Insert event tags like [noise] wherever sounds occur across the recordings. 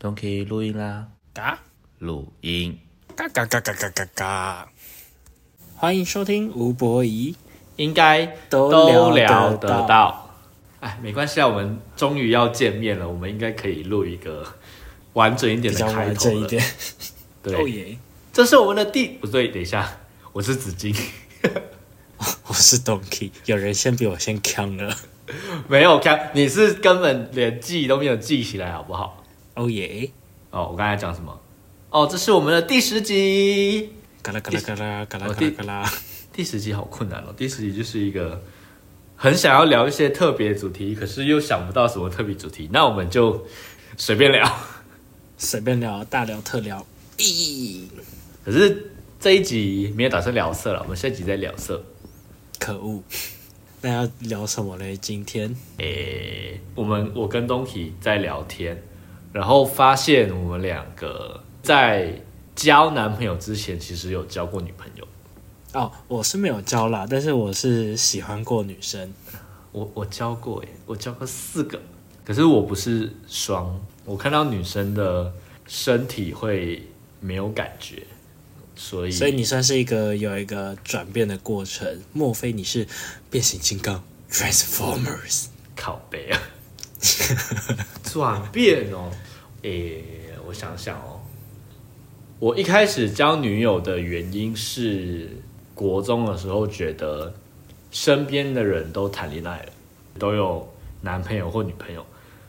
都可以录音啦，嘎录音嘎嘎嘎嘎嘎嘎嘎！欢迎收听吴博仪，应该都都聊聊得得到到。哎，没关系啊，我们终于要见面了，我们应该可以录一个完整一点的开头一点。哦 [laughs] 对，耶！这是我们的第不对，等一下，我是紫金，[laughs] 我是 Donkey，有人先比我先扛了。[laughs] 没有看，你是根本连记都没有记起来，好不好？哦耶！哦，我刚才讲什么？哦，这是我们的第十集。嘎啦嘎啦嘎啦嘎啦嘎啦嘎啦！第十集好困难哦，第十集就是一个很想要聊一些特别主题，可是又想不到什么特别主题，那我们就随便聊。[laughs] 随便聊，大聊特聊。咦，可是这一集没有打算聊色了，我们下一集再聊色。可恶！那要聊什么嘞？今天诶，我们我跟东体在聊天，然后发现我们两个在交男朋友之前，其实有交过女朋友。哦，我是没有交啦，但是我是喜欢过女生。我我交过耶，我交过四个，可是我不是双，我看到女生的身体会没有感觉，所以所以你算是一个有一个转变的过程。莫非你是变形金刚 Transformers？靠背啊，[laughs] 转变哦，诶，我想想哦，我一开始交女友的原因是国中的时候觉得身边的人都谈恋爱了，都有男朋友或女朋友，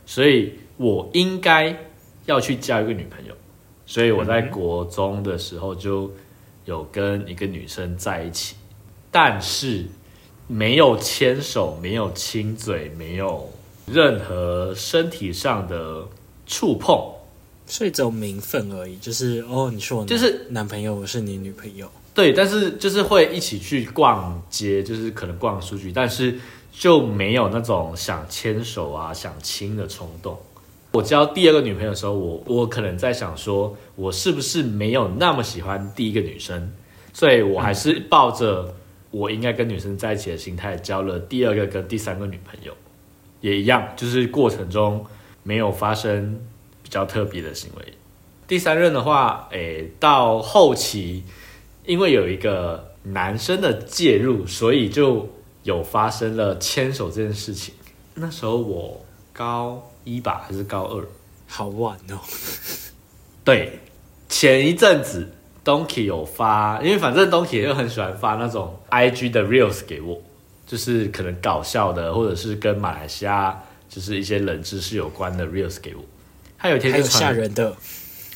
所以我应该要去交一个女朋友，所以我在国中的时候就有跟一个女生在一起，但是没有牵手，没有亲嘴，没有任何身体上的触碰。所以只有名分而已，就是哦，你是我就是男朋友，我是你女朋友。对，但是就是会一起去逛街，就是可能逛书局，但是就没有那种想牵手啊、想亲的冲动。我交第二个女朋友的时候，我我可能在想说，我是不是没有那么喜欢第一个女生，所以我还是抱着我应该跟女生在一起的心态，交了第二个跟第三个女朋友，也一样，就是过程中没有发生比较特别的行为。第三任的话，诶，到后期因为有一个男生的介入，所以就有发生了牵手这件事情。那时候我高一吧，还是高二？好晚哦，对，前一阵子 Donkey 有发，因为反正 Donkey 又很喜欢发那种 IG 的 Reels 给我，就是可能搞笑的，或者是跟马来西亚就是一些冷知识有关的 Reels 给我。他有一天就传吓人的，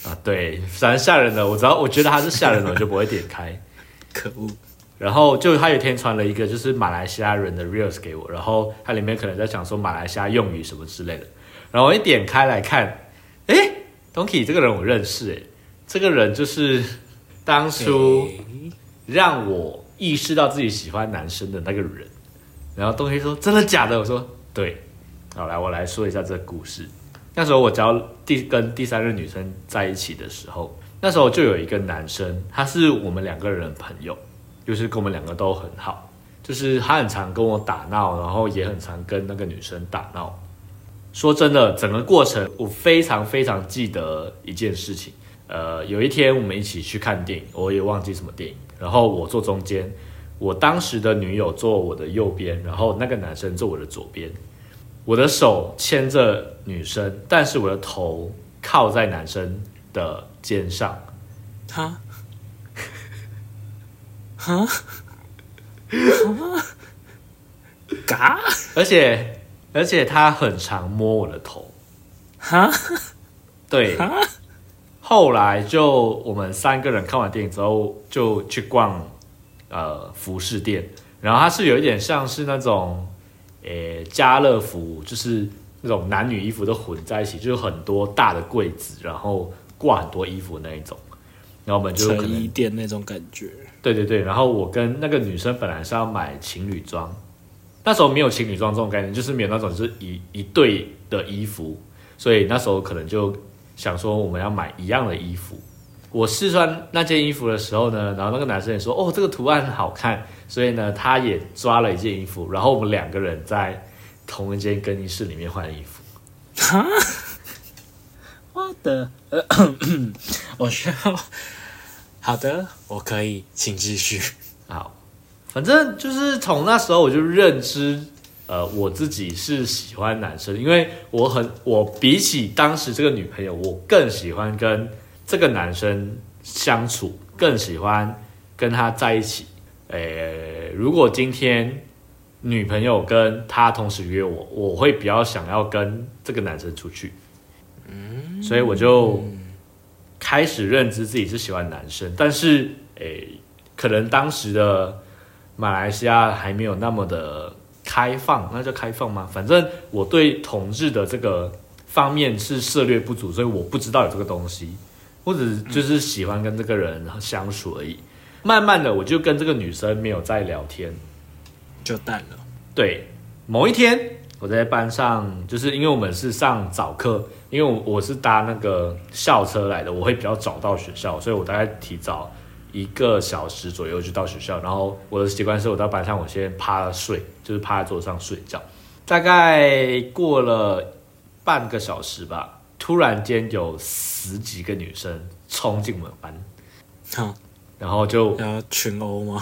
啊，对，反正吓人的，我只要我觉得他是吓人的，我就不会点开。[laughs] 可恶！然后就他有一天传了一个就是马来西亚人的 reels 给我，然后它里面可能在讲说马来西亚用语什么之类的，然后我一点开来看，诶 d o n key 这个人我认识，诶，这个人就是当初让我意识到自己喜欢男生的那个人。然后东西说真的假的？我说对。好，来我来说一下这个故事。那时候我交第跟第三任女生在一起的时候，那时候就有一个男生，他是我们两个人的朋友，就是跟我们两个都很好，就是他很常跟我打闹，然后也很常跟那个女生打闹。说真的，整个过程我非常非常记得一件事情。呃，有一天我们一起去看电影，我也忘记什么电影，然后我坐中间，我当时的女友坐我的右边，然后那个男生坐我的左边。我的手牵着女生，但是我的头靠在男生的肩上。哈？哈？嘎而且而且他很常摸我的头，哈？对。后来就我们三个人看完电影之后，就去逛呃服饰店，然后它是有一点像是那种诶家乐福，就是那种男女衣服都混在一起，就是很多大的柜子，然后挂很多衣服那一种。然后我们就衣店那种感觉。对对对，然后我跟那个女生本来是要买情侣装，那时候没有情侣装这种概念，就是没有那种就是一一对的衣服，所以那时候可能就想说我们要买一样的衣服。我试穿那件衣服的时候呢，然后那个男生也说哦这个图案很好看，所以呢他也抓了一件衣服，然后我们两个人在同一间更衣室里面换衣服。哈，What 的，呃我需要。好的，我可以，请继续。好，反正就是从那时候我就认知，呃，我自己是喜欢男生，因为我很我比起当时这个女朋友，我更喜欢跟这个男生相处，更喜欢跟他在一起。诶，如果今天女朋友跟他同时约我，我会比较想要跟这个男生出去。嗯，所以我就。开始认知自己是喜欢男生，但是诶，可能当时的马来西亚还没有那么的开放，那叫开放吗？反正我对同志的这个方面是涉略不足，所以我不知道有这个东西，或者就是喜欢跟这个人相处而已。慢慢的，我就跟这个女生没有再聊天，就淡了。对，某一天我在班上，就是因为我们是上早课。因为我我是搭那个校车来的，我会比较早到学校，所以我大概提早一个小时左右就到学校。然后我的习惯是我到班上，我先趴着睡，就是趴在桌上睡觉。大概过了半个小时吧，突然间有十几个女生冲进我们班，好，然后就要群殴吗？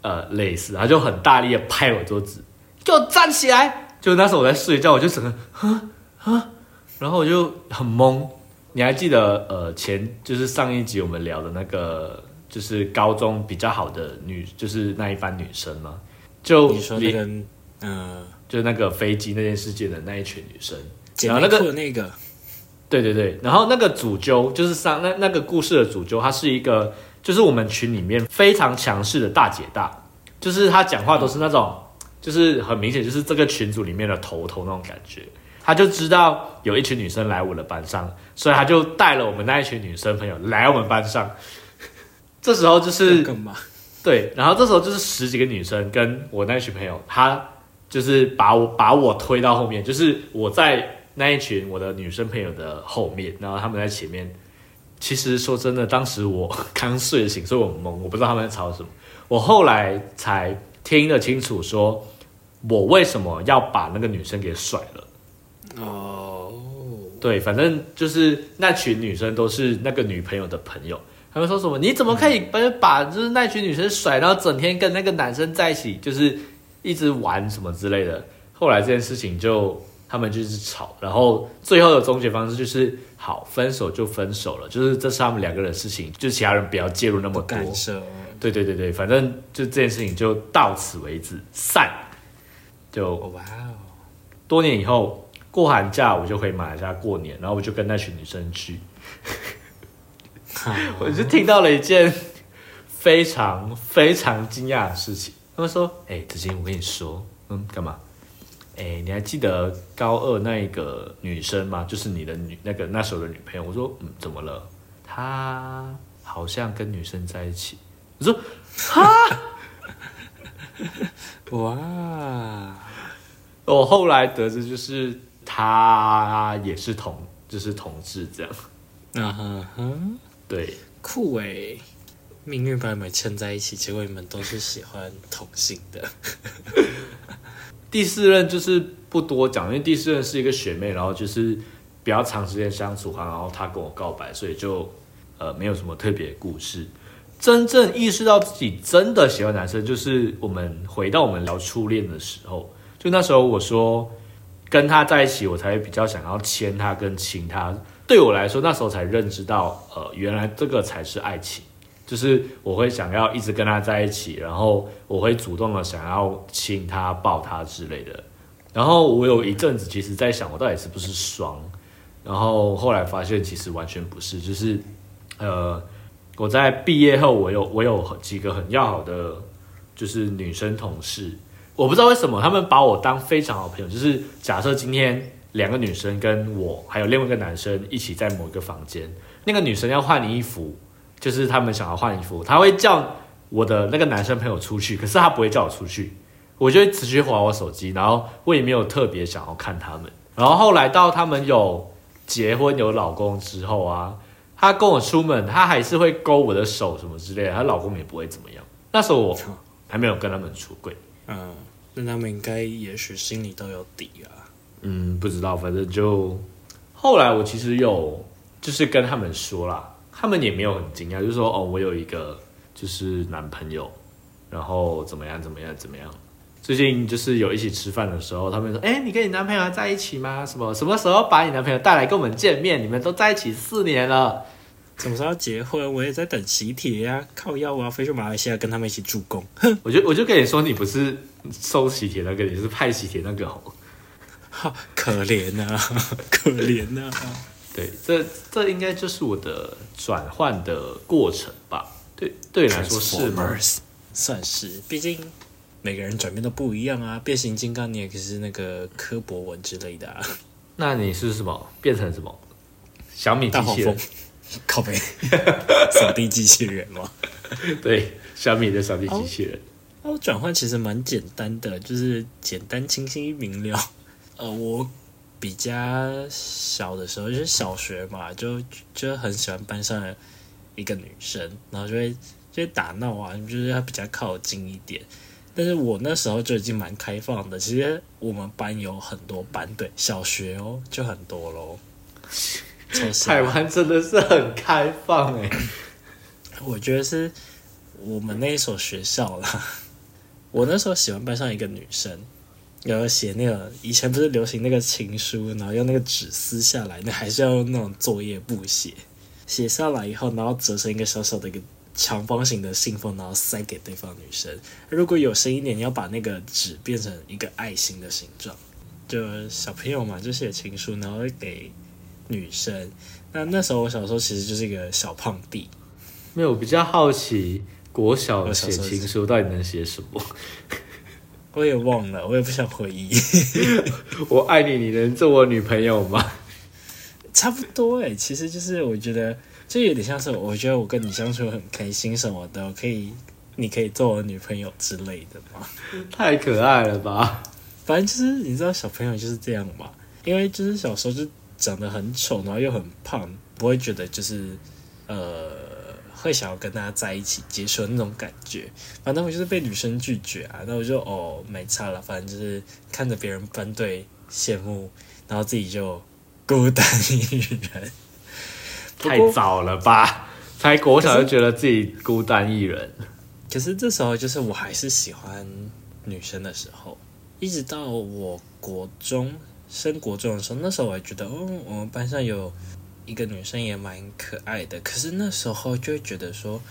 呃，类似，然后就很大力的拍我桌子，给我站起来！就那时候我在睡觉，我就整个，啊啊！然后我就很懵，你还记得呃前就是上一集我们聊的那个就是高中比较好的女就是那一班女生吗？就你说那个嗯，就是那个飞机那件事件的那一群女生，然后那个那个，对对对，然后那个主揪就是上那那个故事的主揪，她是一个就是我们群里面非常强势的大姐大，就是她讲话都是那种就是很明显就是这个群组里面的头头那种感觉。他就知道有一群女生来我的班上，所以他就带了我们那一群女生朋友来我们班上。这时候就是？对，然后这时候就是十几个女生跟我那一群朋友，他就是把我把我推到后面，就是我在那一群我的女生朋友的后面，然后他们在前面。其实说真的，当时我刚睡醒，所以我懵，我不知道他们在吵什么。我后来才听得清楚，说我为什么要把那个女生给甩了。哦，对，反正就是那群女生都是那个女朋友的朋友，他们说什么？你怎么可以把把就是那群女生甩，然后整天跟那个男生在一起，就是一直玩什么之类的。后来这件事情就他们就是吵，然后最后的终结方式就是好分手就分手了，就是这是他们两个人的事情，就其他人不要介入那么多。对对对对，反正就这件事情就到此为止，散。就哇哦，多年以后。过寒假我就回马来西亚过年，然后我就跟那群女生去，[laughs] 我就听到了一件非常非常惊讶的事情。他们说：“哎，子金，我跟你说，嗯，干嘛？哎，你还记得高二那一个女生吗？就是你的女那个那时候的女朋友。”我说：“嗯，怎么了？她好像跟女生在一起。”我说：“哈，[laughs] 哇！”我后来得知就是。她也是同，就是同志这样。嗯哼哼，对，酷诶，命运把你们牵在一起，结果你们都是喜欢同性的。第四任就是不多讲，因为第四任是一个学妹，然后就是比较长时间相处哈，然后她跟我告白，所以就呃没有什么特别故事。真正意识到自己真的喜欢男生，就是我们回到我们聊初恋的时候，就那时候我说。跟他在一起，我才比较想要牵他跟亲他。对我来说，那时候才认知到，呃，原来这个才是爱情。就是我会想要一直跟他在一起，然后我会主动的想要亲他、抱他之类的。然后我有一阵子其实在想，我到底是不是双？然后后来发现其实完全不是。就是，呃，我在毕业后，我有我有几个很要好的，就是女生同事。我不知道为什么他们把我当非常好朋友。就是假设今天两个女生跟我还有另外一个男生一起在某一个房间，那个女生要换衣服，就是他们想要换衣服，他会叫我的那个男生朋友出去，可是他不会叫我出去，我就会持续划我手机，然后我也没有特别想要看他们。然后后来到他们有结婚有老公之后啊，他跟我出门，他还是会勾我的手什么之类的，她老公也不会怎么样。那时候我还没有跟他们出轨，嗯。那他们应该也许心里都有底啊。嗯，不知道，反正就后来我其实有就是跟他们说啦，他们也没有很惊讶，就是说哦，我有一个就是男朋友，然后怎么样怎么样怎么样。最近就是有一起吃饭的时候，他们说：“哎、你跟你男朋友还在一起吗？什么什么时候把你男朋友带来跟我们见面？你们都在一起四年了。什么时候要结婚？我也在等喜帖呀、靠要我要飞去马来西亚跟他们一起助攻。[laughs] 我就我就跟你说，你不是收喜帖那个，你是派喜帖那个哦。哈，[laughs] 可怜啊，[laughs] 可怜啊！对，这这应该就是我的转换的过程吧？对，对你来说是吗？算是，毕竟每个人转变都不一样啊。变形金刚你也可是那个柯博文之类的啊，那你是什么？变成什么？小米机器人？，靠背，[laughs] 扫地机器人吗？[laughs] 对，小米的扫地机器人。哦，转换其实蛮简单的，就是简单、清晰、明了。呃，我比较小的时候，就是小学嘛，就就很喜欢班上的一个女生，然后就会就会打闹啊，就是要比较靠近一点。但是我那时候就已经蛮开放的，其实我们班有很多班对，小学哦就很多喽。超小台湾真的是很开放哎、我觉得是我们那一所学校啦。我那时候喜欢班上一个女生，然后写那个以前不是流行那个情书，然后用那个纸撕下来，那还是要用那种作业簿写。写下来以后，然后折成一个小小的一个长方形的信封，然后塞给对方女生。如果有深一点，你要把那个纸变成一个爱心的形状。就小朋友嘛，就写情书，然后给女生。那那时候我小时候其实就是一个小胖弟，没有，我比较好奇国小写情书到底能写什么？我也忘了，我也不想回忆。[laughs] 我爱你，你能做我女朋友吗？[laughs] 差不多哎、其实就是我觉得，就有点像是我觉得我跟你相处很开心什么的，我可以，你可以做我女朋友之类的嘛。太可爱了吧！反正就是你知道小朋友就是这样嘛，因为就是小时候就长得很丑，然后又很胖，不会觉得就是呃会想要跟大家在一起接受那种感觉。反正我就是被女生拒绝啊，那我就哦没差了，反正就是看着别人分队羡慕，然后自己就孤单一人。[laughs] 太早了吧？才国小就觉得自己孤单一人。可是这时候就是我还是喜欢女生的时候，一直到我国中升国中的时候，那时候我还觉得，哦，我们班上有一个女生也蛮可爱的。可是那时候就会觉得说，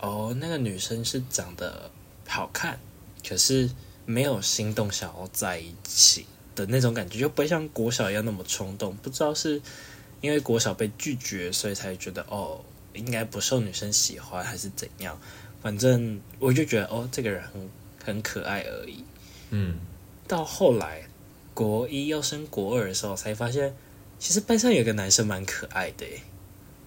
哦，那个女生是长得好看，可是没有心动想要在一起的那种感觉，就不会像国小一样那么冲动。不知道是因为国小被拒绝，所以才觉得哦，应该不受女生喜欢，还是怎样？反正我就觉得哦，这个人很很可爱而已。嗯，到后来国一要升国二的时候，才发现其实班上有个男生蛮可爱的耶。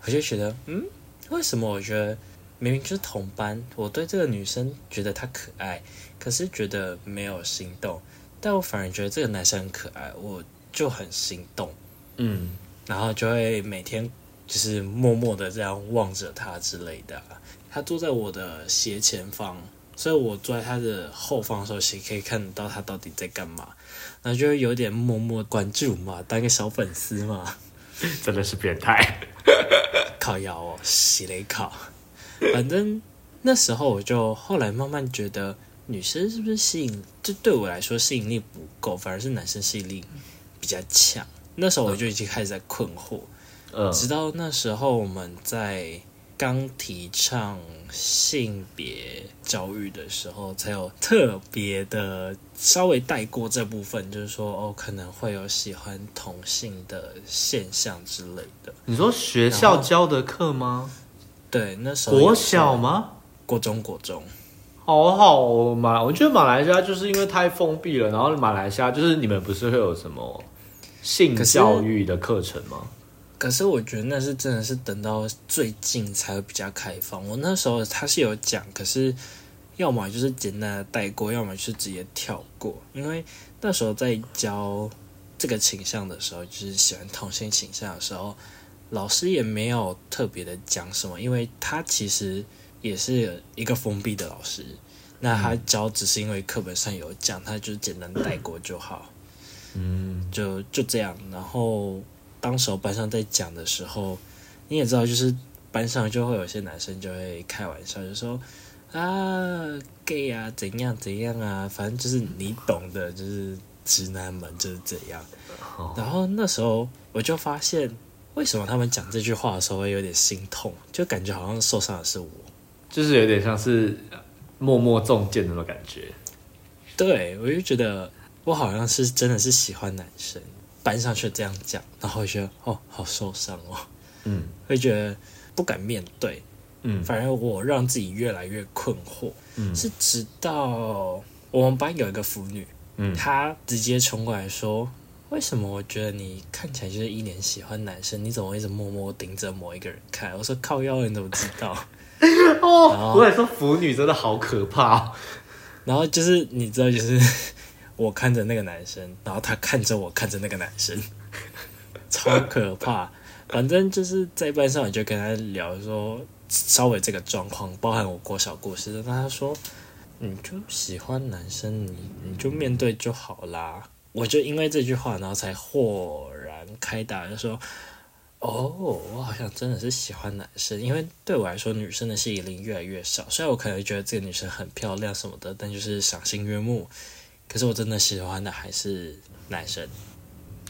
我就觉得，嗯，为什么我觉得明明就是同班，我对这个女生觉得她可爱，可是觉得没有心动，但我反而觉得这个男生很可爱，我就很心动，嗯，然后就会每天就是默默的这样望着他之类的啊、他坐在我的斜前方，所以我坐在他的后方的时候，其实可以看得到他到底在干嘛。然后就有点默默关注嘛，当个小粉丝嘛，[laughs] 真的是变态。[laughs] 靠腰哦，洗雷考。反正那时候我就后来慢慢觉得，女生是不是吸引，就对我来说吸引力不够，反而是男生吸引力比较强。那时候我就已经开始在困惑，嗯，直到那时候我们在刚提倡性别教育的时候，才有特别的稍微带过这部分，就是说哦，可能会有喜欢同性的现象之类的。你说学校教的课吗？对，那时候国小吗？国中，国中。好好哦马，我觉得马来西亚就是因为太封闭了，然后马来西亚就是你们不是会有什么性教育的课程吗？可是我觉得那是真的是等到最近才会比较开放。我那时候他是有讲，可是要么就是简单的带过，要么就是直接跳过。因为那时候在教这个倾向的时候，就是喜欢同性倾向的时候，老师也没有特别的讲什么，因为他其实也是一个封闭的老师。那他教只是因为课本上有讲，他就简单带过就好。嗯，就就这样。然后当时候班上在讲的时候，你也知道，就是班上就会有些男生就会开玩笑，就说啊 gay 啊怎样怎样啊，反正就是你懂的，就是直男们就是怎样。哦然后那时候我就发现，为什么他们讲这句话的时候会有点心痛，就感觉好像受伤的是我。就是有点像是默默中箭的那种感觉。对，我就觉得我好像是真的是喜欢男生，班上却这样讲，然后我觉得哦，好受伤哦，嗯会觉得不敢面对，嗯反而我让自己越来越困惑。嗯是直到我们班有一个腐女，嗯，她直接冲过来说：“为什么我觉得你看起来就是一脸喜欢男生，你怎么一直默默盯着某一个人看？”我说：“靠腰，你怎么知道？” [laughs] 哦，我也说腐女真的好可怕哦。然后就是你知道，就是我看着那个男生，然后他看着我看着那个男生，[laughs] 超可怕。反正就是在班上，我就跟他聊说，稍微这个状况，包含我国小故事，就跟他说，你就喜欢男生，你你就面对就好啦。我就因为这句话，然后才豁然开朗，就说。哦，我好像真的是喜欢男生，因为对我来说，女生的吸引力越来越少。虽然我可能觉得这个女生很漂亮什么的，但就是赏心悦目。可是我真的喜欢的还是男生，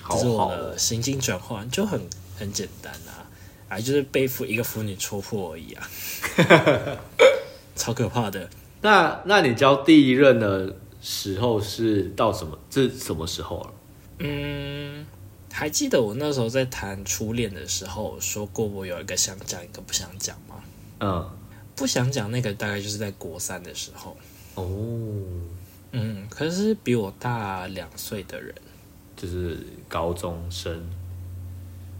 好这是我的心境转换，就很很简单啊，啊，就是被妇一个腐女戳破而已啊，[laughs] 超可怕的。那那你交第一任的时候是到什么？这什么时候了？嗯，还记得我那时候在谈初恋的时候说过，我有一个想讲，一个不想讲吗？嗯，不想讲那个大概就是在国三的时候。哦，嗯，可是比我大两岁的人，就是高中生。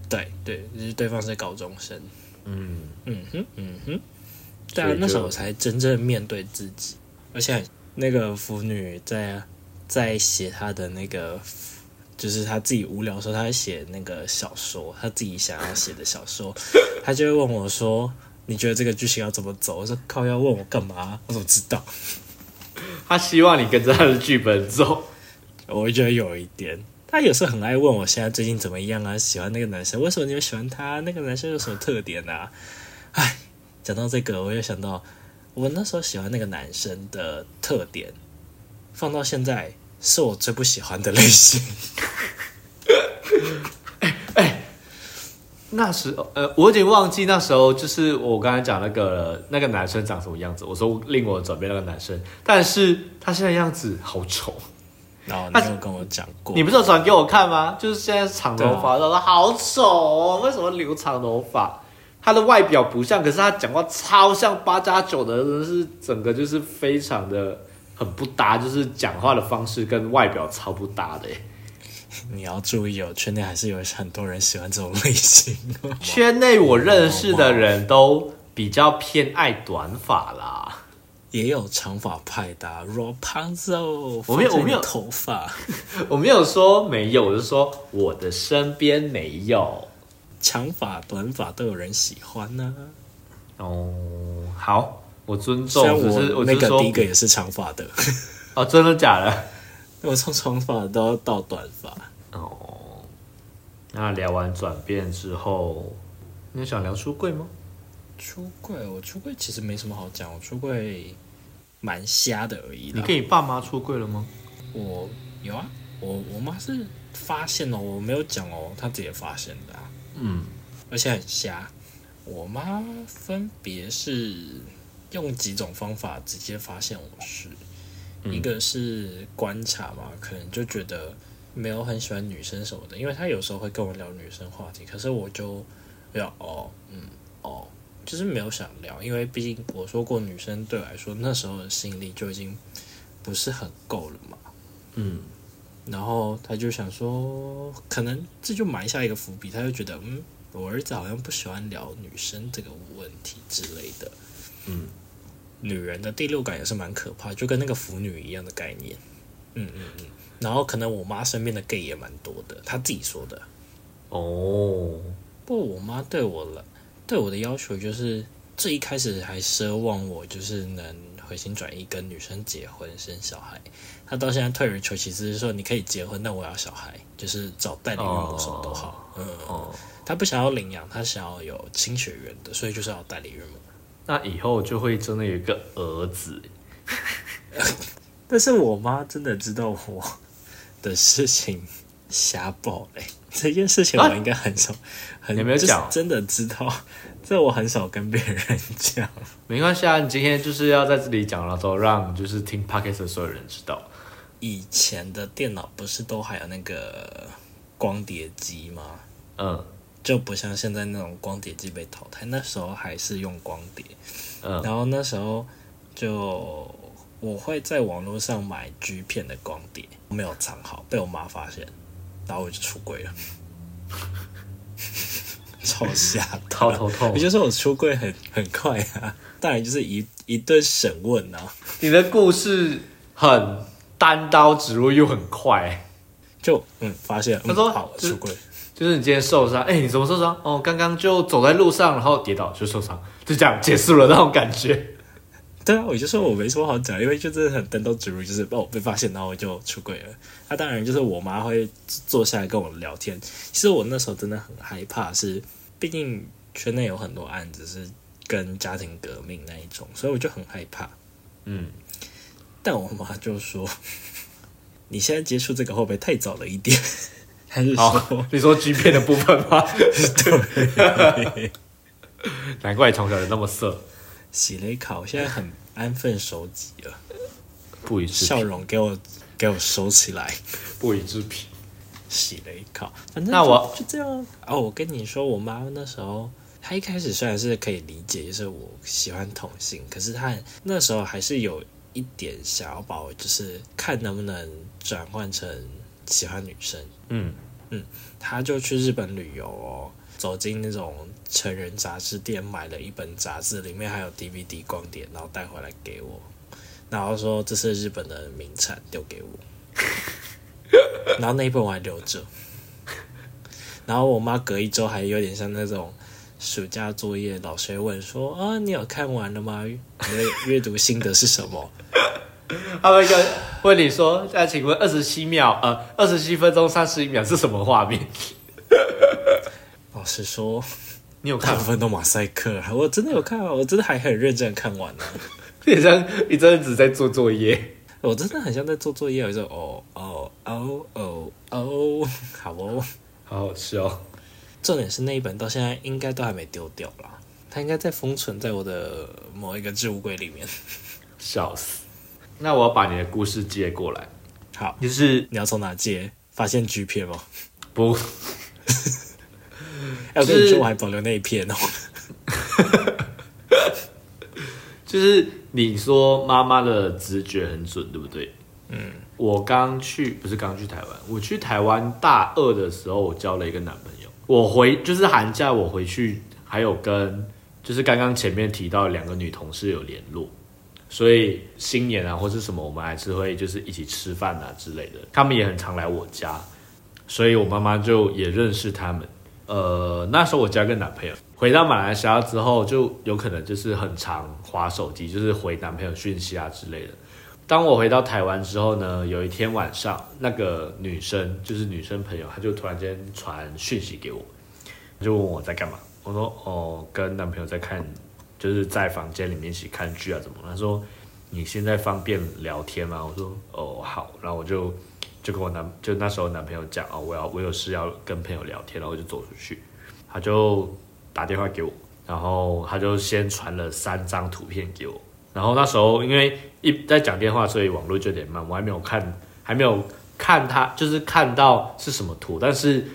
对对，就是对方是高中生。嗯，嗯哼，嗯哼，对啊那时候我才真正面对自己，而且那个腐女在在写她的那个，就是她自己无聊的时候，她在写那个小说，她自己想要写的小说，[laughs] 她就会问我说：“你觉得这个剧情要怎么走？”我说：“靠，要问我干嘛？我怎么知道？” [laughs] 他希望你跟着他的剧本走。我觉得有一点。他有时候很爱问我现在最近怎么样啊，喜欢那个男生，为什么你会喜欢他？那个男生有什么特点啊？唉，讲到这个，我又想到我那时候喜欢那个男生的特点，放到现在是我最不喜欢的类型。[laughs] 那时候，呃，我有点忘记那时候就是我刚才讲那个那个男生长什么样子。我说令我转变那个男生，但是他现在样子好丑。然后他你有跟我讲过，你不是有传给我看吗？就是现在是长头发，对他说好丑哦，为什么留长头发？他的外表不像，可是他讲话超像八加九的，真的是整个就是非常的很不搭，就是讲话的方式跟外表超不搭的耶。你要注意哦，圈内还是有很多人喜欢这种类型。圈内我认识的人都比较偏爱短发啦。也有长发派的、啊、Rapunzel，我没有我没有头发，[laughs] 我没有说没有，我是说我的身边没有。长发、短发都有人喜欢呢、哦，好，我尊重，只是我那个第一个也是长发的，哦，真的假的？[laughs] 我从长发到到短发。哦，那聊完转变之后，你想聊出柜吗？出柜，我出柜其实没什么好讲，我出柜蛮瞎的而已。你跟你爸妈出柜了吗？我有啊，我我妈是发现了，我没有讲哦，她自己发现的啊，嗯，而且很瞎。我妈分别是用几种方法直接发现我是，嗯一个是观察嘛，可能就觉得没有很喜欢女生什么的，因为他有时候会跟我聊女生话题，可是我就要哦，嗯，哦，就是没有想聊，因为毕竟我说过，女生对我来说那时候的吸引力就已经不是很够了嘛。嗯，然后他就想说，可能这就埋下一个伏笔，他就觉得，嗯，我儿子好像不喜欢聊女生这个问题之类的。嗯，女人的第六感也是蛮可怕，就跟那个腐女一样的概念。嗯嗯嗯。然后可能我妈身边的 gay 也蛮多的，她自己说的。哦，不过我妈对我了，对我的要求就是，最一开始还奢望我就是能回心转意跟女生结婚生小孩。她到现在退而求其次，是说你可以结婚，但我要小孩，就是找代理孕母什么都好。嗯，哦，他不想要领养，她想要有亲血缘的，所以就是要代理孕母。那以后就会真的有一个儿子。[laughs] 但是我妈真的知道我的事情瞎报嘞，这件事情我应该很少，很没有讲真的知道，[laughs] 这我很少跟别人讲。没关系啊，你今天就是要在这里讲了之后，让就是听 podcast 的所有人知道。以前的电脑不是都还有那个光碟机吗？嗯就不像现在那种光碟机被淘汰，那时候还是用光碟。嗯，然后那时候就我会在网络上买 G 片的光碟，没有藏好，被我妈发现，然后我就出柜了，超吓到。[laughs] 头头痛也。就是我出柜很很快啊，当然就是一一顿审问啊，你的故事很单刀直入又很快，就嗯发现，嗯、他说好出柜，就是你今天受伤，哎、你怎么受伤？哦，刚刚就走在路上，然后跌倒就受伤，就这样结束了那种感觉。[laughs] 对啊，我就说我没什么好讲，因为就是很单刀直入，就是哦被发现，然后我就出轨了。那、当然就是我妈会坐下来跟我聊天。其实我那时候真的很害怕是，毕竟圈内有很多案子是跟家庭革命那一种，所以我就很害怕。嗯，但我妈就说：“ [laughs] 你现在接触这个会不会太早了一点？”还是好说，你说 G 片的部分吗？对，[laughs] 难怪你从小就那么色，洗了一考，现在很安分守己了，不予置笑，容给我给我收起来。不予置评。洗了一考，反正那我就这样哦。我跟你说，我妈那时候她一开始虽然是可以理解，就是我喜欢同性，可是她那时候还是有一点想要把我就是看能不能转换成喜欢女生。嗯，嗯，他就去日本旅游哦，走进那种成人杂志店，买了一本杂志，里面还有 DVD 光碟，然后带回来给我，然后说这是日本的名产，丢给我。[laughs] 然后那一本我还留着。然后我妈隔一周还有点像那种暑假作业，老师会问说啊，你有看完了吗？你的阅读心得是什么？[laughs] 他们跟问你说，那请问二十七秒，呃，二十七分钟三十一秒是什么画面？[laughs] 老实说你有看吗？大部分都马赛克，我真的有看啊，我真的还很认真地看完 [laughs] 呢、你像一阵子在做作业。我真的很像在做作业，我就哦哦哦哦哦，好哦。好好笑。重点是那一本到现在应该都还没丢掉啦，它应该在封存在我的某一个置物柜里面。笑死！那我要把你的故事接过来，好，就是你要从哪接？发现 G 片吗？不 [laughs] 哎，我跟你说，我还保留那一片哦。[laughs] 就是你说妈妈的直觉很准，对不对？嗯，我刚去不是刚去台湾，我去台湾大二的时候，我交了一个男朋友。我回就是寒假我回去，还有跟就是刚刚前面提到的两个女同事有联络，所以新年啊或是什么，我们还是会就是一起吃饭啊之类的。他们也很常来我家，所以我妈妈就也认识他们。呃，那时候我交个男朋友，回到马来西亚之后，就有可能就是很常划手机，就是回男朋友讯息啊之类的。当我回到台湾之后呢，有一天晚上，那个女生就是女生朋友，她就突然间传讯息给我，就问我在干嘛。我说哦，跟男朋友在看，就是在房间里面一起看剧啊，怎么他？说你现在方便聊天吗？我说哦好，然后我就就跟我男就那时候男朋友讲哦，我要我有事要跟朋友聊天，然后就走出去，他就打电话给我，然后他就先传了三张图片给我，然后那时候因为一在讲电话，所以网络就有点慢，我还没有看，还没有看他就是看到是什么图，但是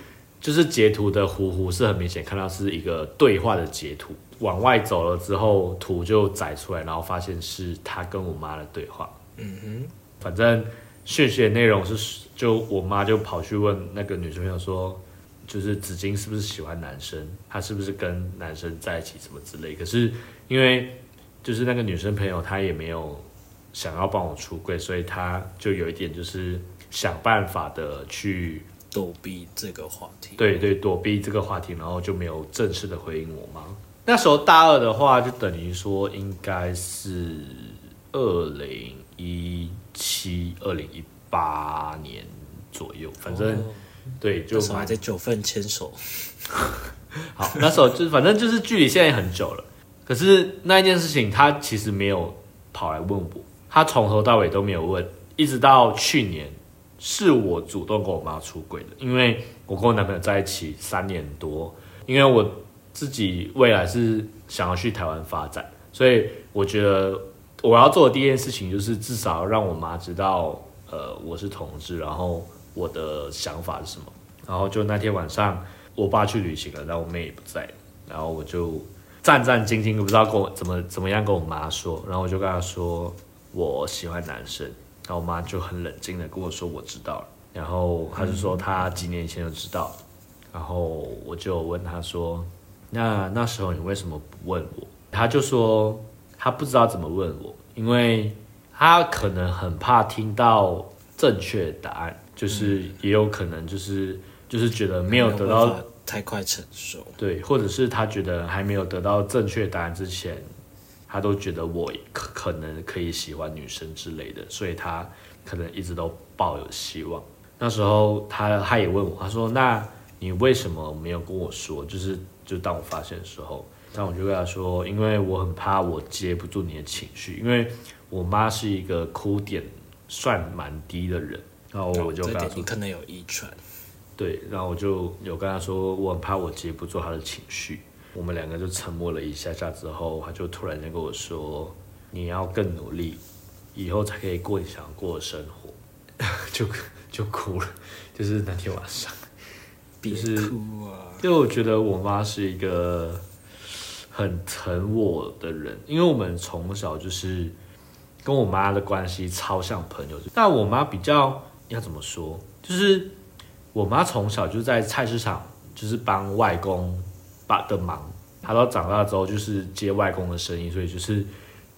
就是截图的糊糊是很明显看到是一个对话的截图，往外走了之后图就载出来，然后发现是他跟我妈的对话，嗯哼，反正讯息的内容是，就我妈就跑去问那个女生朋友说，就是紫金是不是喜欢男生，她是不是跟男生在一起什么之类。可是因为就是那个女生朋友她也没有想要帮我出柜，所以她就有一点就是想办法的去躲避这个话题。对对躲避这个话题，然后就没有正式的回应我妈。那时候大二的话，就等于说应该是二零一七、二零一八年左右，反正、哦。对，就那时候还在九份牵手，[laughs] 好，那时候就是反正就是距离现在很久了，可是那一件事情他其实没有跑来问我，他从头到尾都没有问，一直到去年是我主动跟我妈出轨的，因为我跟我男朋友在一起三年多，因为我自己未来是想要去台湾发展，所以我觉得我要做的第一件事情就是至少让我妈知道，呃，我是同志，然后我的想法是什么。然后就那天晚上，我爸去旅行了，然后我妹也不在，然后我就战战兢兢，不知道跟我怎么怎么样跟我妈说，然后我就跟她说我喜欢男生，然后我妈就很冷静的跟我说我知道了，然后她就说她几年前就知道，然后我就问她说，那那时候你为什么不问我？他就说他不知道怎么问我，因为他可能很怕听到正确答案，就是也有可能就是就是觉得没有得到太快成熟。对，或者是他觉得还没有得到正确答案之前，他都觉得我可可能可以喜欢女生之类的，所以他可能一直都抱有希望。那时候他他也问我，他说：“那你为什么没有跟我说？就是就当我发现的时候，但我就跟他说，因为我很怕我接不住你的情绪，因为我妈是一个哭点算蛮低的人，然后我就跟他说可能有遗传，对，然后我就有跟他说，我很怕我接不住他的情绪。我们两个就沉默了一下下之后，他就突然间跟我说：“你要更努力，以后才可以过你想过的生活。[laughs] ”就就哭了，就是那天晚上。就是哭啊！因为我觉得我妈是一个很疼我的人，因为我们从小就是跟我妈的关系超像朋友。但我妈比较要怎么说，就是我妈从小就在菜市场，就是帮外公把的忙。她到长大之后就是接外公的生意，所以就是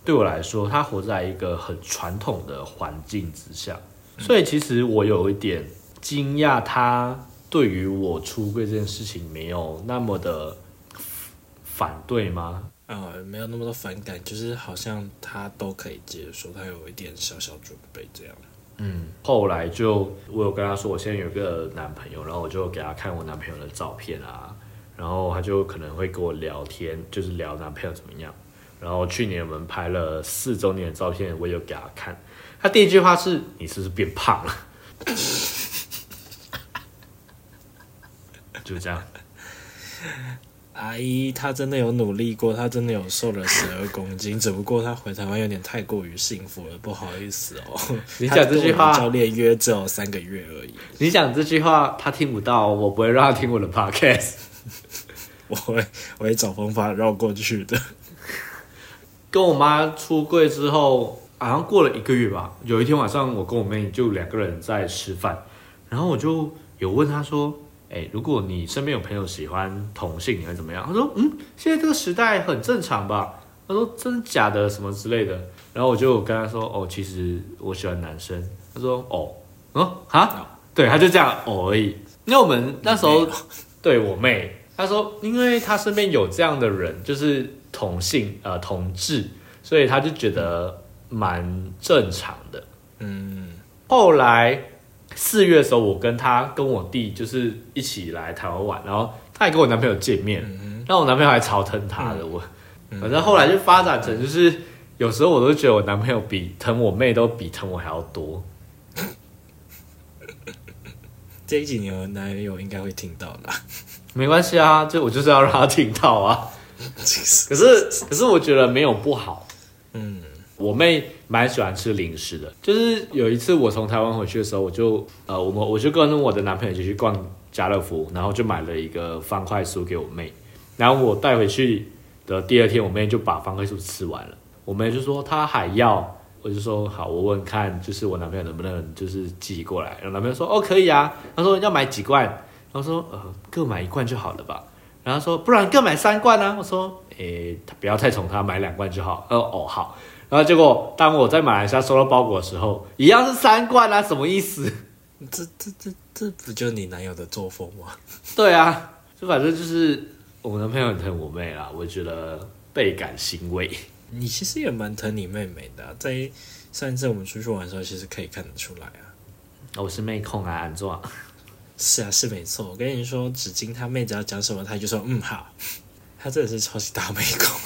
对我来说，她活在一个很传统的环境之下。所以其实我有一点惊讶，她对于我出柜这件事情没有那么的反对吗？呃，没有那么多反感，就是好像他都可以接受，他有一点小小准备这样。嗯，后来就我有跟他说，我现在有个男朋友，然后我就给他看我男朋友的照片啊，然后他就可能会跟我聊天，就是聊男朋友怎么样。然后去年我们拍了四周年的照片，我有给他看。他第一句话是：“你是不是变胖了？” [laughs] 就这样。[laughs] 阿姨她真的有努力过，她真的有瘦了十二公斤，只不过她回台湾有点太过于幸福了，不好意思哦。[laughs] 你讲这句话教练约只有三个月而已，你讲这句话，她听不到，我不会让她听我的 podcast。[laughs] 我会我会找方法绕过去的。跟我妈出柜之后，好像过了一个月吧。有一天晚上，我跟我妹就两个人在吃饭，然后我就有问她说：“哎、如果你身边有朋友喜欢同性，你会怎么样？”他说：“嗯，现在这个时代很正常吧。”他说：“真的假的？什么之类的。”然后我就跟他说：“哦，其实我喜欢男生。”他说：“哦，哦，哈，对，他就这样哦而已。”因为我们那时候对我妹，她说，因为她身边有这样的人，就是同性呃同志，所以她就觉得蛮正常的。嗯，后来四月的时候，我跟她跟我弟就是一起来台湾玩，然后她也跟我男朋友见面，然后我男朋友还超疼她的，我反正后来就发展成就是有时候我都觉得我男朋友比疼我妹都比疼我还要多。[laughs] 这一集你的男友应该会听到啦。[laughs] 没关系啊，就我就是要让他听到啊。[laughs] 可是可是我觉得没有不好。嗯，我妹蛮喜欢吃零食的，就是有一次我从台湾回去的时候，我就呃，我们我就跟我的男朋友一起去逛家乐福，然后就买了一个方块酥给我妹，然后我带回去的第二天，我妹就把方块酥吃完了，我妹就说她还要，我就说好，我问看就是我男朋友能不能就是寄过来，然后男朋友说哦可以啊，他说要买几罐，然后说呃各买一罐就好了吧，然后说不然各买三罐啊，我说诶不要太宠他，买两罐就好，呃哦好。然后结果，当我在马来西亚收到包裹的时候，一样是三罐啊，什么意思？这这这这不就你男友的作风吗？[laughs] 对啊，就反正就是我男朋友很疼我妹啦，我觉得倍感欣慰。你其实也蛮疼你妹妹的啊、在上一次我们出去玩的时候，其实可以看得出来啊。我是妹控啊，安坐。是啊，是没错。我跟你说，纸巾他妹只要讲什么，他就说嗯好。他真的是超级大妹控。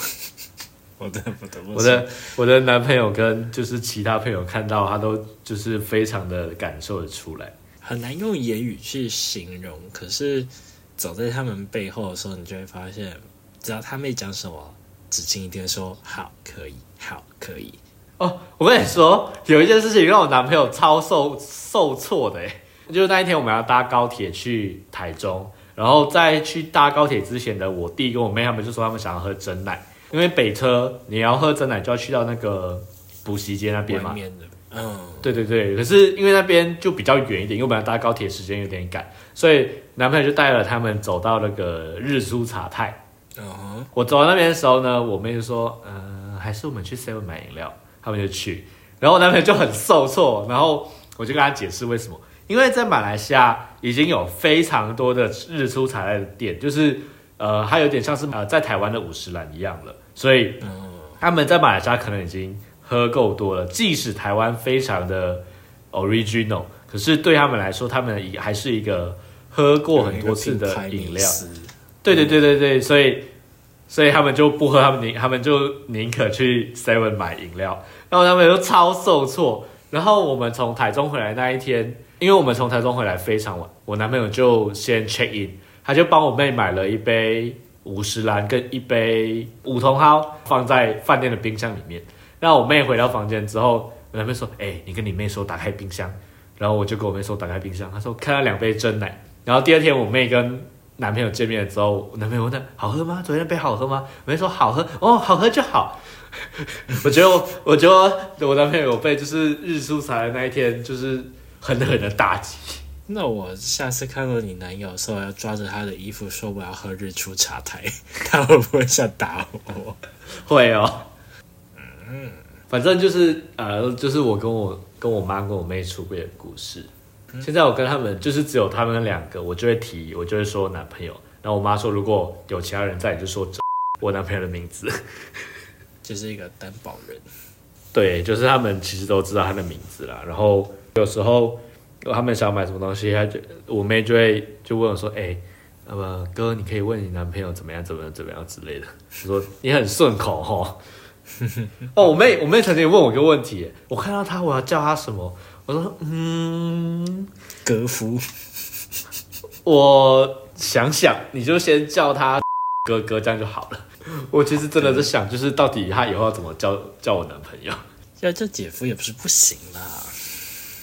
我的不得不我的我的男朋友跟就是其他朋友看到他都就是非常的感受得出来。很难用言语去形容，可是走在他们背后的时候，你就会发现，只要他妹讲什么，子晴一定会说好，可以，好，可以。哦，我跟你说，有一件事情让我男朋友超受受挫的诶，就是那一天我们要搭高铁去台中，然后在去搭高铁之前的我弟跟我妹他们就说他们想要喝真奶，因为北车你要喝真奶就要去到那个补习街那边嘛。嗯，对对对，可是因为那边就比较远一点，因为我们要搭高铁时间有点赶，所以男朋友就带了他们走到那个日出茶太。嗯，我走到那边的时候呢，我妹就说：“嗯、还是我们去 Seven 买饮料。”他们就去，然后我男朋友就很受挫，然后我就跟他解释为什么，因为在马来西亚已经有非常多的日出茶太的店，就是呃，它有点像是呃在台湾的五十岚一样了，所以他们在马来西亚可能已经喝够多了，即使台湾非常的 original，可是对他们来说，他们也还是一个喝过很多次的饮料。对对对对对，所以所以他们就不喝，他们宁他们就宁可去 Seven 买饮料，然后他们就超受挫。然后我们从台中回来那一天，因为我们从台中回来非常晚，我男朋友就先 check in，他就帮我妹买了一杯五十岚跟一杯五茼蒿，放在饭店的冰箱里面。然后我妹回到房间之后，我男朋友说：“哎、你跟你妹说打开冰箱。”然后我就跟我妹说打开冰箱，她说看到两杯真奶。然后第二天我妹跟男朋友见面之后，我男朋友问她好喝吗？昨天那杯好喝吗？我妹说好喝，哦，好喝就好。我觉得我，我觉得我男朋友被就是日出才的那一天，就是狠狠的打击。那我下次看到你男友的时候，要抓着他的衣服说我要喝日出茶台，[laughs] 他会不会想打我？会哦，嗯，反正就是呃，就是我跟我跟我妈跟我妹出轨的故事。现在我跟他们就是只有他们两个，我就会提，我就会说男朋友。然后我妈说，如果有其他人在，你就说我男朋友的名字。[laughs] 就是一个担保人。对，就是他们其实都知道他的名字啦。然后有时候他们想买什么东西，他就我妹就会就问我说：“哎、那么哥，你可以问你男朋友怎么样，怎么样，怎么样之类的。”我说：“你很顺口哦。[laughs] ”哦，我妹我妹曾经问我一个问题，我看到她我要叫她什么？我说：“嗯，格夫，我想想，你就先叫他哥哥，这样就好了。”我其实真的在想，就是到底他以后要怎么叫叫我男朋友。要叫姐夫也不是不行啦。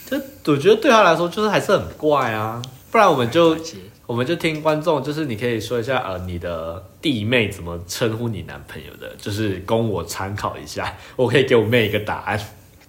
就我觉得对他来说就是还是很怪啊，不然我们就我们就听观众，就是你可以说一下呃你的弟妹怎么称呼你男朋友的，就是供我参考一下，[laughs] 我可以给我妹一个答案。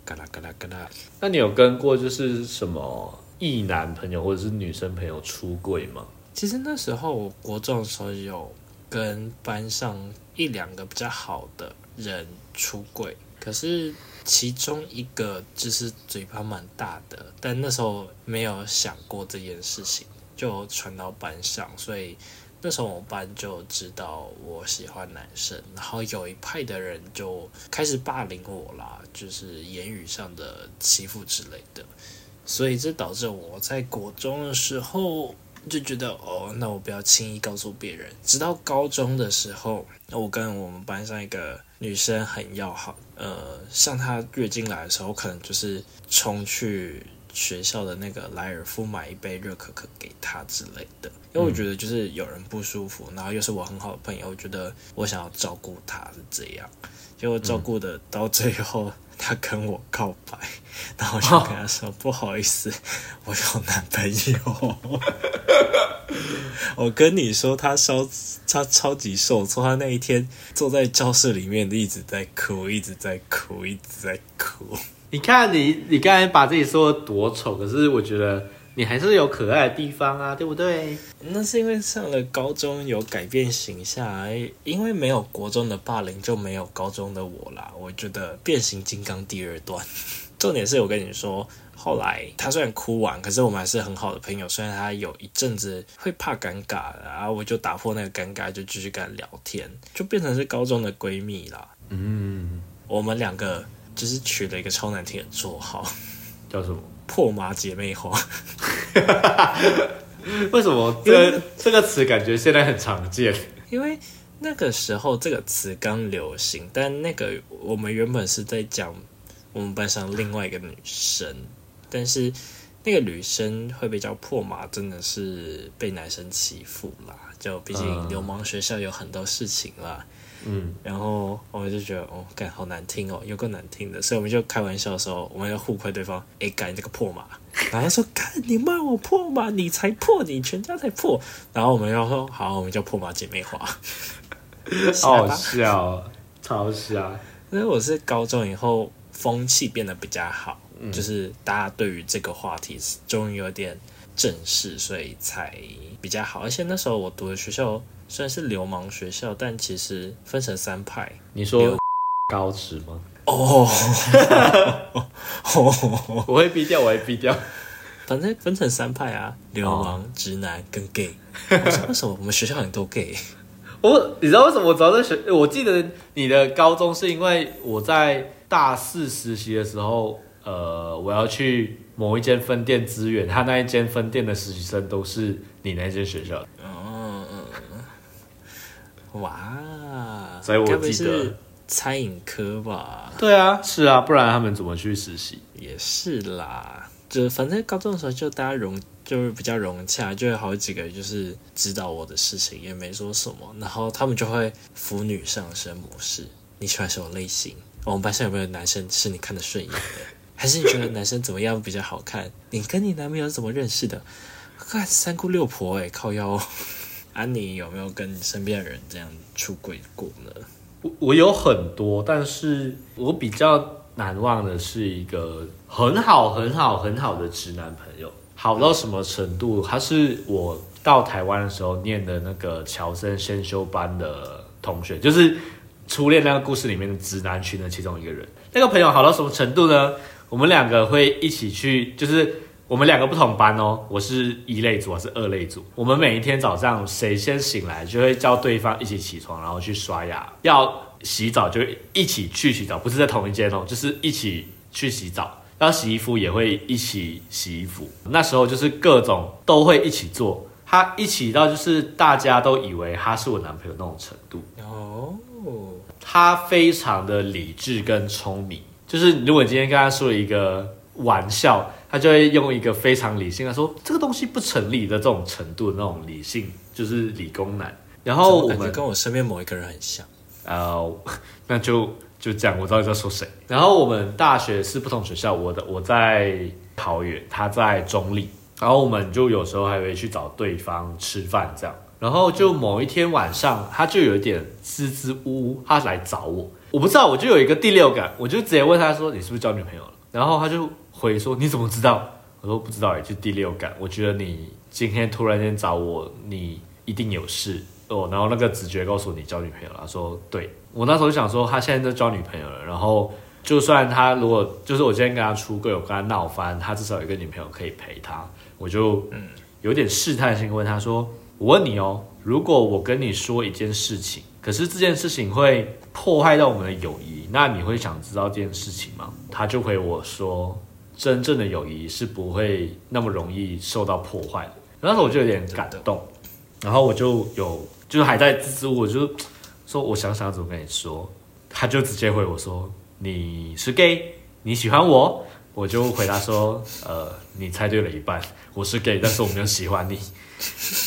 嘎啦嘎啦嘎啦。那你有跟过就是什么异男朋友或者是女生朋友出柜吗？其实那时候我国中的时候有跟班上一两个比较好的人出柜，可是其中一个就是嘴巴蛮大的，但那时候没有想过这件事情，就传到班上，所以那时候我们班就知道我喜欢男生，然后有一派的人就开始霸凌我啦，就是言语上的欺负之类的，所以这导致我在国中的时候就觉得哦，那我不要轻易告诉别人。直到高中的时候，我跟我们班上一个女生很要好，呃，像她月经来的时候，可能就是冲去学校的那个莱尔夫买一杯热可可给她之类的，因为我觉得就是有人不舒服，然后又是我很好的朋友，我觉得我想要照顾她是这样，结果照顾的到最后。她跟我告白，然后我就跟她说：“不好意思，我有男朋友。[laughs] ” [laughs] 我跟你说，他超他超级受挫，他那一天坐在教室里面一直在哭，一直在哭，一直在哭。你看你你刚才把自己说的多丑，可是我觉得你还是有可爱的地方啊，对不对？那是因为上了高中有改变形象，因为没有国中的霸凌，就没有高中的我啦。我觉得变形金刚第二段，重点是我跟你说。后来他虽然哭完，可是我们还是很好的朋友。虽然他有一阵子会怕尴尬，然后我就打破那个尴尬，就继续跟他聊天，就变成是高中的闺蜜啦。嗯，我们两个就是取了一个超难听的绰号叫什么？“破麻姐妹花 [laughs] 为什么这个这个词感觉现在很常见？”，因为那个时候这个词刚流行，但那个我们原本是在讲我们班上另外一个女生，但是那个女生会被叫破马，真的是被男生欺负啦。就毕竟嗯流氓学校有很多事情啦。嗯，然后我们就觉得哦，干好难听哦，有个难听的，所以我们就开玩笑的时候，我们要互亏对方，哎，干你这个破马，然后他说干你骂我破马，你才破，你全家才破，然后我们要说好，我们叫破马姐妹花，[laughs] 好笑哦，超笑。[laughs] 因为我是高中以后风气变得比较好，就是大家对于这个话题终于有点正视，所以才比较好。而且那时候我读的学校虽然是流氓学校，但其实分成三派。你说高职吗？哦，[laughs] 我会逼掉，我会逼掉。反正分成三派啊，流氓、直男跟 gay。我说为什么我们学校很多 gay？我你知道为什么我找这学？我记得你的高中是因为我在大四实习的时候，呃，我要去某一间分店支援，他那一间分店的实习生都是你那间学校的，嗯嗯，哇，所以我记得餐饮科吧？对啊，是啊，不然他们怎么去实习？也是啦，就反正高中的时候就大家融，就是比较融洽，就有好几个就是知道我的事情，也没说什么，然后他们就会腐女上身模式。你喜欢什么类型？我们班上有没有男生是你看得顺眼的？还是你觉得男生怎么样比较好看？你跟你男朋友怎么认识的？看三姑六婆哎、靠腰。[laughs] 安妮有没有跟你身边的人这样出轨过呢？我我有很多，但是我比较难忘的是一个很好很好很好的直男朋友，好到什么程度？他是我到台湾的时候念的那个侨生先修班的同学，就是初恋那个故事里面的直男群的其中一个人。那个朋友好到什么程度呢？我们两个会一起去，就是我们两个不同班哦，我是一类组，我是二类组。我们每一天早上谁先醒来，就会叫对方一起起床，然后去刷牙。要洗澡就一起去洗澡，不是在同一间哦，就是一起去洗澡。要洗衣服也会一起洗衣服。那时候就是各种都会一起做，他一起到就是大家都以为他是我男朋友那种程度。哦，他非常的理智跟聪明，就是如果你今天跟他说一个玩笑，他就会用一个非常理性的说这个东西不成立的这种程度的那种理性，就是理工男。然后我们跟我身边某一个人很像。呃，[laughs] 那就就这样，我知道你在说谁。然后我们大学是不同学校，我的我在桃园，他在中立，然后我们就有时候还会去找对方吃饭这样。然后就某一天晚上，他就有一点支支吾吾，他来找我，我不知道，我就有一个第六感，我就直接问他说：“你是不是交女朋友了？”然后他就回说：“你怎么知道？”我说：“不知道也就第六感。我觉得你今天突然间找我，你一定有事哦。”然后那个直觉告诉你交女朋友了。他说：“对。”我那时候就想说，他现在在交女朋友了，然后就算他如果就是我今天跟他出柜，我跟他闹翻，他至少有一个女朋友可以陪他，我就嗯有点试探性问他说：“我问你哦，如果我跟你说一件事情，可是这件事情会破坏到我们的友谊，那你会想知道这件事情吗？”他就回我说：“真正的友谊是不会那么容易受到破坏的。”那时候我就有点感动，然后我就有就是还在支支吾吾，我就说我想想怎么跟你说，他就直接回我说：“你是 gay，你喜欢我。”我就回答说：“呃，你猜对了一半，我是 gay，但是我没有喜欢你。”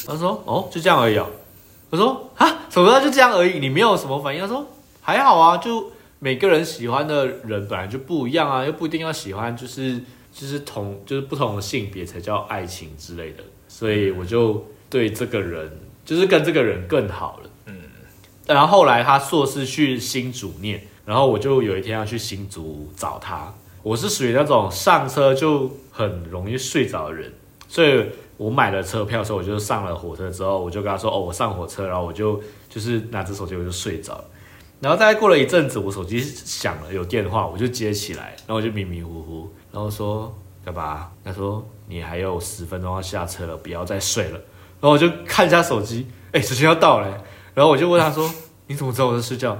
他说：“哦，就这样而已哦。”我说：“啊，怎么就这样而已？你没有什么反应？”他说：“还好啊，就每个人喜欢的人本来就不一样啊，又不一定要喜欢，就是就是同就是不同的性别才叫爱情之类的。”所以我就对这个人，就是跟这个人更好了。然后后来他硕士去新竹念，然后我就有一天要去新竹找他。我是属于那种上车就很容易睡着的人，所以我买了车票的时候，我就上了火车之后，我就跟他说：“哦，我上火车。”然后我就就是拿着手机我就睡着。然后大概过了一阵子，我手机响了，有电话，我就接起来，然后我就迷迷糊糊，然后说干嘛？他说你还有十分钟要下车了，不要再睡了。然后我就看一下手机，哎，时间要到了。然后我就问他说：“你怎么知道我在睡觉？”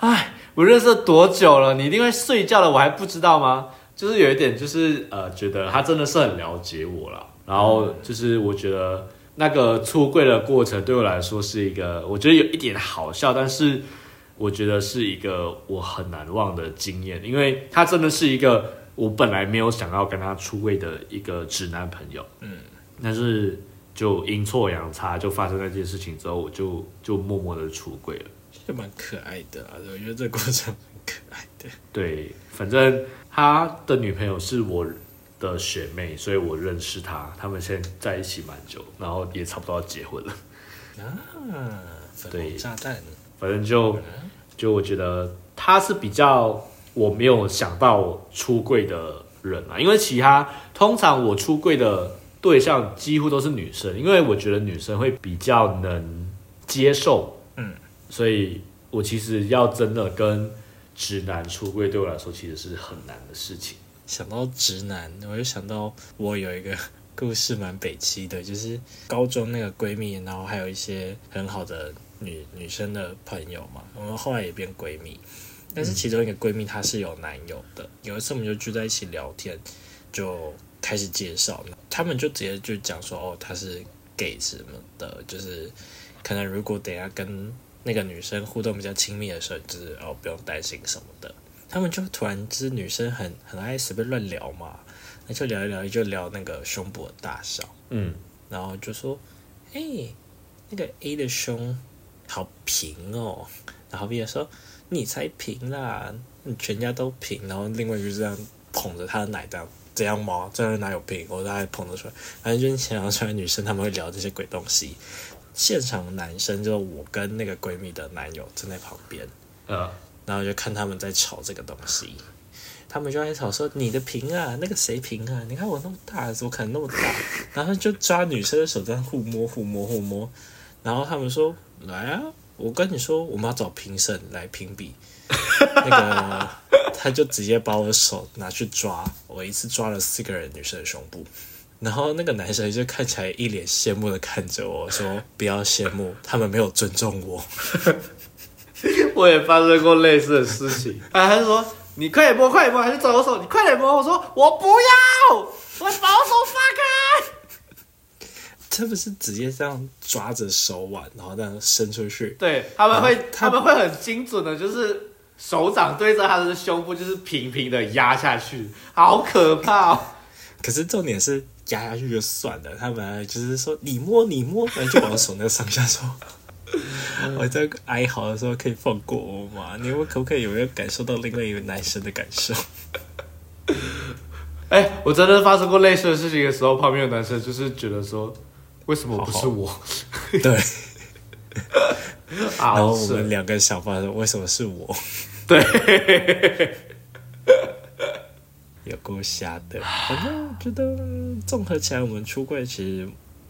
哎，我认识多久了？你一定会睡觉了，我还不知道吗？就是有一点，就是呃，觉得他真的是很了解我了。然后就是我觉得那个出柜的过程对我来说是一个，我觉得有一点好笑，但是我觉得是一个我很难忘的经验，因为他真的是一个我本来没有想要跟他出柜的一个直男朋友。嗯，但是就阴错阳差，就发生那件事情之后，我就就默默的出柜了。就蛮可爱的啊，我觉得这过程很可爱的。对，反正他的女朋友是我的学妹，所以我认识他。他们现在在一起蛮久，然后也差不多要结婚了。啊，粉红炸弹。反正就就我觉得他是比较我没有想到出柜的人啊，因为其他通常我出柜的对象几乎都是女生，因为我觉得女生会比较能接受。嗯。所以，我其实要真的跟直男出柜，对我来说其实是很难的事情。想到直男，我就想到我有一个故事蛮北七的，就是高中那个闺蜜，然后还有一些很好的女女生的朋友嘛，我们后来也变闺蜜。但是其中一个闺蜜她是有男友的，有一次我们就聚在一起聊天，就开始介绍，他们就直接就讲说，哦，他是 gay 什么的，就是可能如果等下跟那个女生互动比较亲密的时候，就是哦不用担心什么的。他们就突然就是女生很很爱随便乱聊嘛，那就聊一聊，就聊那个胸部的大小，嗯，然后就说，哎，那个 A 的胸好平哦，然后 B 说你才平啦，你全家都平，然后另外就这样捧着他的奶这样这样吗？这样哪有病？我都还捧得出来，反正就是想象出来女生他们会聊这些鬼东西。现场男生就是我跟那个闺蜜的男友站在旁边，嗯，然后就看他们在吵这个东西，他们就在吵说你的屏啊，那个谁屏啊？你看我那么大，怎么可能那么大？然后就抓女生的手这样互摸互摸互摸，然后他们说来啊，我跟你说我们要找评审来评比，那个他就直接把我的手拿去抓，我一次抓了四个人女生的胸部。然后那个男生就看起来一脸羡慕的看着我说：“不要羡慕，他们没有尊重我。[laughs] ”我也发生过类似的事情。啊，他就说：“你快点摸，快点摸，还是找我手？你快点摸！”我说：“我不要，我把我手放开。”他不是直接这样抓着手腕，然后这样伸出去？对，他们会他们会很精准的，就是手掌对着他的胸部，就是平平的压下去，好可怕。可是重点是。压下去就算了，他本来就是说你摸你摸，然后就把我手那个上下说，[laughs] 我在哀嚎的时候可以放过我吗？你们可不可以有没有感受到另外一个男生的感受？[laughs] 哎，我真的发生过类似的事情的时候，旁边有男生就是觉得说，为什么不是我？对，[laughs] [laughs] 然后我们两个想法说，为什么是我？[laughs] 对。[laughs] 有够瞎的，反正觉得综合起来，我们出柜其实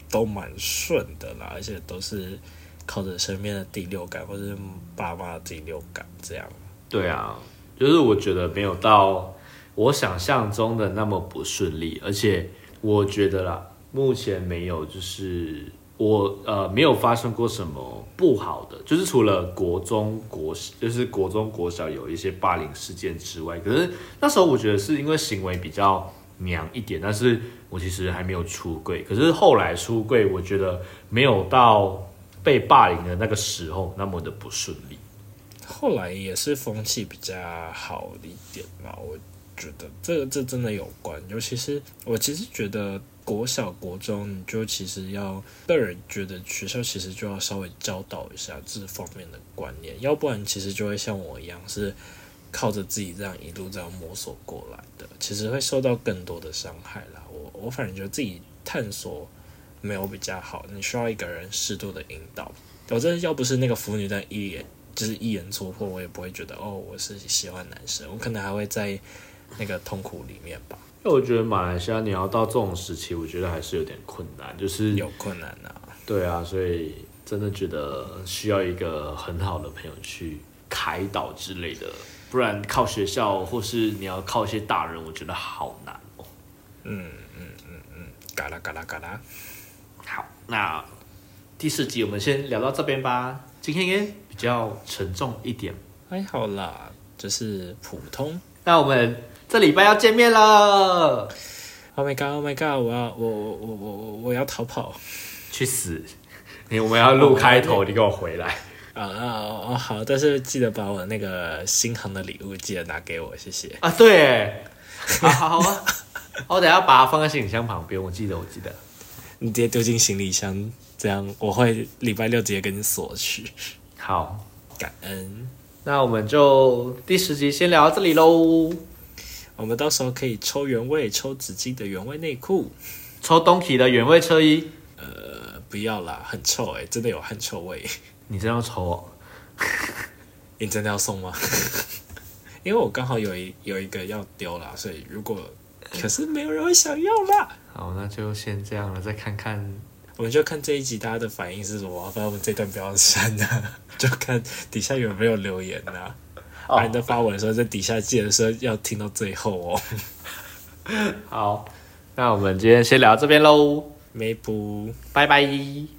都蛮顺的啦，而且都是靠着身边的第六感或者爸妈的第六感这样。对啊，就是我觉得没有到我想象中的那么不顺利，而且我觉得啦，目前没有就是。我呃没有发生过什么不好的，就是除了国中国就是国中国小有一些霸凌事件之外，可是那时候我觉得是因为行为比较娘一点，但是我其实还没有出柜。可是后来出柜，我觉得没有到被霸凌的那个时候那么的不顺利。后来也是风气比较好一点嘛，我觉得这个这真的有关，尤其是我其实觉得。国小、国中，你就其实要个人觉得学校其实就要稍微教导一下这方面的观念，要不然其实就会像我一样是靠着自己这样一路这样摸索过来的，其实会受到更多的伤害啦。我我反正觉得自己探索没有比较好，你需要一个人适度的引导。我真的要不是那个腐女在一眼就是一眼戳破，我也不会觉得哦我是喜欢男生，我可能还会在那个痛苦里面吧。我觉得马来西亚你要到这种时期，我觉得还是有点困难，就是有困难啊。对啊，所以真的觉得需要一个很好的朋友去开导之类的，不然靠学校或是你要靠一些大人，我觉得好难哦。嗯嗯嗯嗯，嘎啦嘎啦嘎啦。好，那第四集我们先聊到这边吧。今天也比较沉重一点，还好啦。就是普通。那我们这礼拜要见面了，Oh my god! Oh my god! 我要我我我我我我要逃跑去死！你我们要录开头，你给我回来。啊啊哦好，但是记得把我那个新航的礼物记得拿给我，谢谢。啊，对耶，好好好啊，[laughs] 我等一下把它放在行李箱旁边，我记得，我记得。你直接丢进行李箱，这样我会礼拜六直接跟你索取。好，感恩，那我们就第十集先聊到这里喽。我们到时候可以抽原味，抽纸巾的原味内裤。抽东体的原味车衣，呃，不要啦，很臭哎、真的有汗臭味。你真要抽哦？你真的要送吗？[laughs] 因为我刚好有一有一个要丢啦，所以如果可是没有人会想要啦，好，那就先这样了，再看看。我们就看这一集大家的反应是什么，反正我们这段不要删啊，[laughs] 就看底下有没有留言呐、啊。啊，你的发文的时候，在底下记得说要听到最后哦。好，那我们今天先聊到这边喽，没补。拜拜。